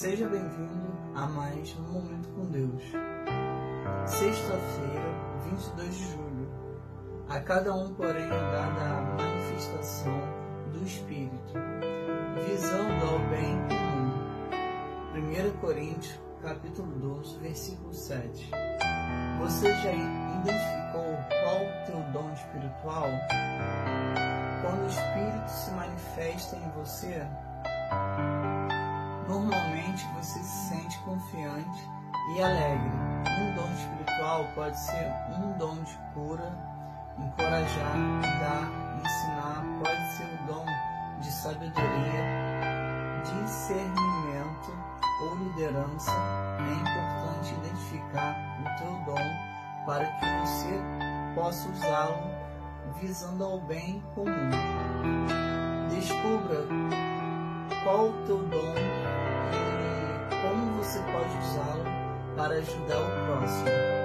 Seja bem-vindo a mais um Momento com Deus. Sexta-feira, 22 de julho. A cada um, porém, é dada a manifestação do Espírito, visando ao bem comum. 1 Coríntios, capítulo 12, versículo 7. Você já identificou qual o teu dom espiritual? Quando o Espírito se manifesta em você, alegre. Um dom espiritual pode ser um dom de cura, encorajar, dar, ensinar, pode ser o dom de sabedoria, discernimento ou liderança. É importante identificar o teu dom para que você possa usá-lo visando ao bem comum. Descubra qual o teu dom para ajudar o próximo.